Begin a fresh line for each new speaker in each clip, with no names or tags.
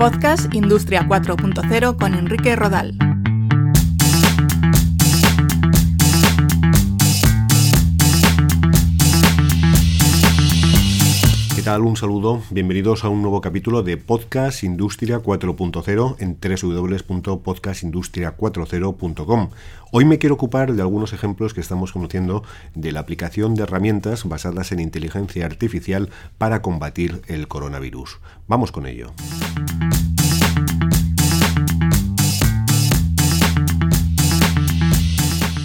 Podcast Industria 4.0 con Enrique Rodal.
¿Qué tal? Un saludo. Bienvenidos a un nuevo capítulo de Podcast Industria 4.0 en www.podcastindustria40.com. Hoy me quiero ocupar de algunos ejemplos que estamos conociendo de la aplicación de herramientas basadas en inteligencia artificial para combatir el coronavirus. Vamos con ello.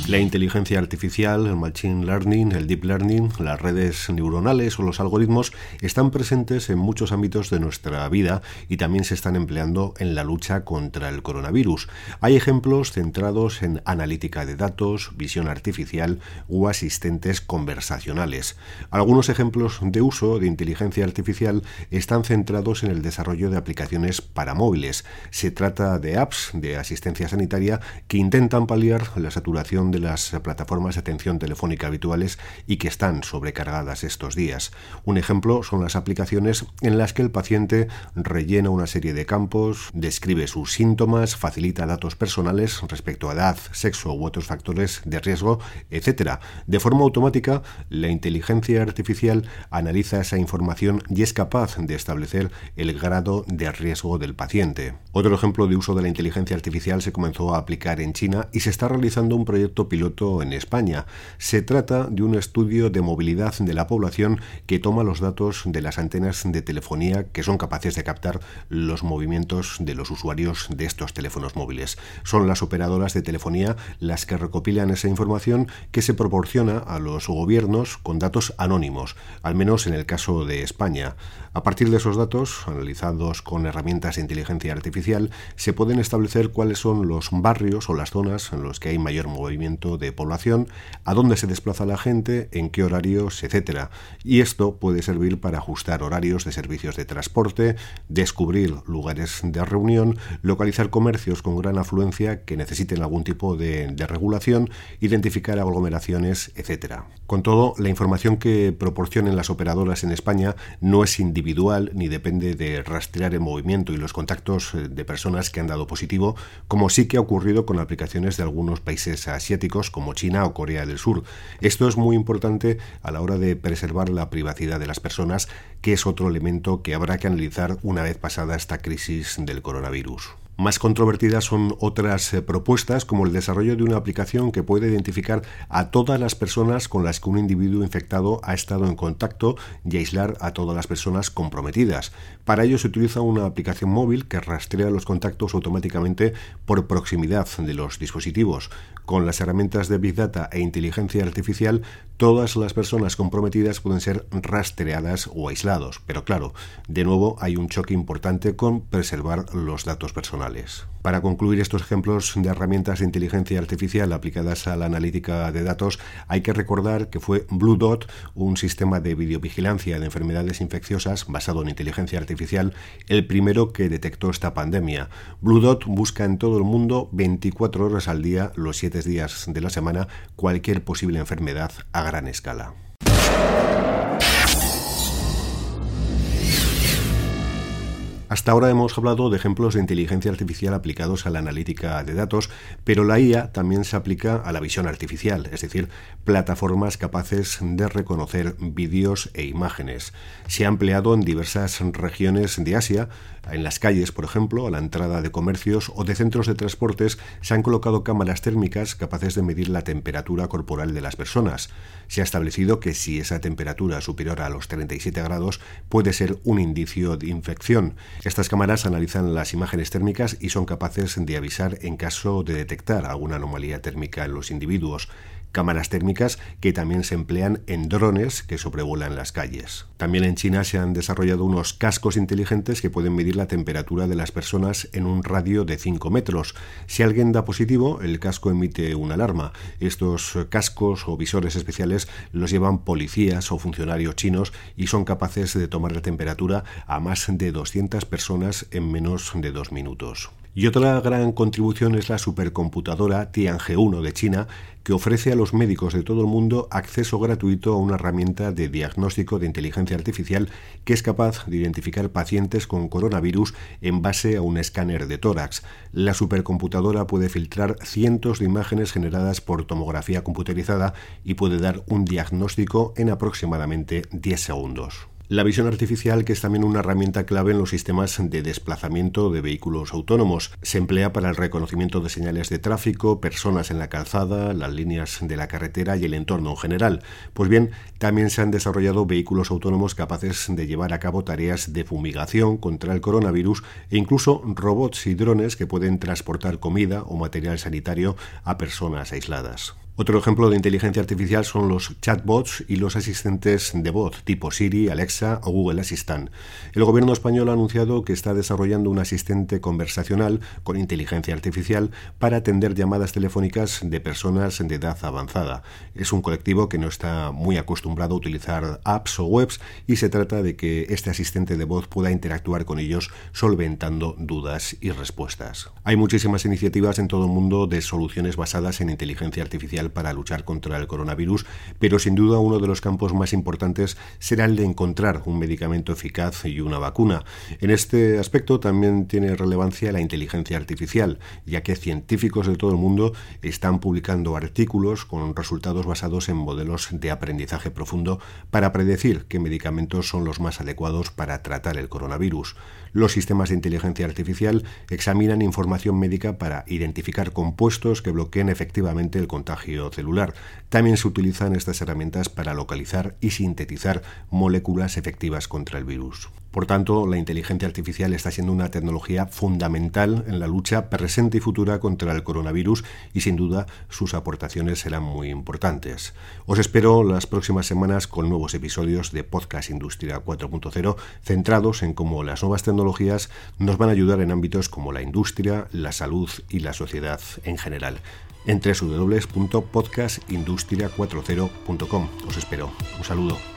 La inteligencia artificial, el machine learning, el deep learning, las redes neuronales o los algoritmos están presentes en muchos ámbitos de nuestra vida y también se están empleando en la lucha contra el coronavirus. Hay ejemplos centrados en analítica de datos, visión artificial o asistentes conversacionales. Algunos ejemplos de uso de inteligencia artificial están centrados en el desarrollo de aplicaciones para móviles. Se trata de apps de asistencia sanitaria que intentan paliar la saturación de las plataformas de atención telefónica habituales y que están sobrecargadas estos días. Un ejemplo son las aplicaciones en las que el paciente rellena una serie de campos, describe sus síntomas, facilita datos personales respecto a edad, sexo u otros factores de riesgo, etc. De forma automática, la inteligencia artificial analiza esa información y es capaz de establecer el grado de riesgo del paciente. Otro ejemplo de uso de la inteligencia artificial se comenzó a aplicar en China y se está realizando un proyecto piloto en España. Se trata de un estudio de movilidad de la población que toma los datos de las antenas de telefonía que son capaces de captar los movimientos de los usuarios de estos teléfonos móviles. Son las operadoras de telefonía las que recopilan esa información que se proporciona a los gobiernos con datos anónimos, al menos en el caso de España. A partir de esos datos, analizados con herramientas de inteligencia artificial, se pueden establecer cuáles son los barrios o las zonas en los que hay mayor movimiento de población, a dónde se desplaza la gente, en qué horarios, etcétera. Y esto puede servir para ajustar horarios de servicios de transporte, descubrir lugares de reunión, localizar comercios con gran afluencia que necesiten algún tipo de, de regulación, identificar aglomeraciones, etcétera. Con todo, la información que proporcionen las operadoras en España no es individual ni depende de rastrear el movimiento y los contactos de personas que han dado positivo, como sí que ha ocurrido con aplicaciones de algunos países asiáticos como China o Corea del Sur. Esto es muy importante a la hora de preservar la privacidad de las personas, que es otro elemento que habrá que analizar una vez pasada esta crisis del coronavirus. Más controvertidas son otras eh, propuestas como el desarrollo de una aplicación que puede identificar a todas las personas con las que un individuo infectado ha estado en contacto y aislar a todas las personas comprometidas. Para ello se utiliza una aplicación móvil que rastrea los contactos automáticamente por proximidad de los dispositivos. Con las herramientas de Big Data e inteligencia artificial, todas las personas comprometidas pueden ser rastreadas o aislados. Pero claro, de nuevo hay un choque importante con preservar los datos personales. Para concluir estos ejemplos de herramientas de inteligencia artificial aplicadas a la analítica de datos, hay que recordar que fue Blue Dot, un sistema de videovigilancia de enfermedades infecciosas basado en inteligencia artificial, el primero que detectó esta pandemia. Blue Dot busca en todo el mundo 24 horas al día, los 7 días de la semana, cualquier posible enfermedad a gran escala. Hasta ahora hemos hablado de ejemplos de inteligencia artificial aplicados a la analítica de datos, pero la IA también se aplica a la visión artificial, es decir, plataformas capaces de reconocer vídeos e imágenes. Se ha empleado en diversas regiones de Asia, en las calles, por ejemplo, a la entrada de comercios o de centros de transportes, se han colocado cámaras térmicas capaces de medir la temperatura corporal de las personas. Se ha establecido que si esa temperatura es superior a los 37 grados puede ser un indicio de infección. Estas cámaras analizan las imágenes térmicas y son capaces de avisar en caso de detectar alguna anomalía térmica en los individuos cámaras térmicas que también se emplean en drones que sobrevuelan las calles. También en China se han desarrollado unos cascos inteligentes que pueden medir la temperatura de las personas en un radio de 5 metros. Si alguien da positivo, el casco emite una alarma. Estos cascos o visores especiales los llevan policías o funcionarios chinos y son capaces de tomar la temperatura a más de 200 personas en menos de dos minutos. Y otra gran contribución es la supercomputadora Tiange-1 de China, que ofrece a los médicos de todo el mundo acceso gratuito a una herramienta de diagnóstico de inteligencia artificial que es capaz de identificar pacientes con coronavirus en base a un escáner de tórax. La supercomputadora puede filtrar cientos de imágenes generadas por tomografía computerizada y puede dar un diagnóstico en aproximadamente 10 segundos. La visión artificial, que es también una herramienta clave en los sistemas de desplazamiento de vehículos autónomos, se emplea para el reconocimiento de señales de tráfico, personas en la calzada, las líneas de la carretera y el entorno en general. Pues bien, también se han desarrollado vehículos autónomos capaces de llevar a cabo tareas de fumigación contra el coronavirus e incluso robots y drones que pueden transportar comida o material sanitario a personas aisladas. Otro ejemplo de inteligencia artificial son los chatbots y los asistentes de voz tipo Siri, Alexa o Google Assistant. El gobierno español ha anunciado que está desarrollando un asistente conversacional con inteligencia artificial para atender llamadas telefónicas de personas de edad avanzada. Es un colectivo que no está muy acostumbrado a utilizar apps o webs y se trata de que este asistente de voz pueda interactuar con ellos solventando dudas y respuestas. Hay muchísimas iniciativas en todo el mundo de soluciones basadas en inteligencia artificial para luchar contra el coronavirus, pero sin duda uno de los campos más importantes será el de encontrar un medicamento eficaz y una vacuna. En este aspecto también tiene relevancia la inteligencia artificial, ya que científicos de todo el mundo están publicando artículos con resultados basados en modelos de aprendizaje profundo para predecir qué medicamentos son los más adecuados para tratar el coronavirus. Los sistemas de inteligencia artificial examinan información médica para identificar compuestos que bloqueen efectivamente el contagio celular. También se utilizan estas herramientas para localizar y sintetizar moléculas efectivas contra el virus. Por tanto, la inteligencia artificial está siendo una tecnología fundamental en la lucha presente y futura contra el coronavirus y sin duda sus aportaciones serán muy importantes. Os espero las próximas semanas con nuevos episodios de Podcast Industria 4.0 centrados en cómo las nuevas tecnologías nos van a ayudar en ámbitos como la industria, la salud y la sociedad en general en www.podcastindustria40.com. Os espero. Un saludo.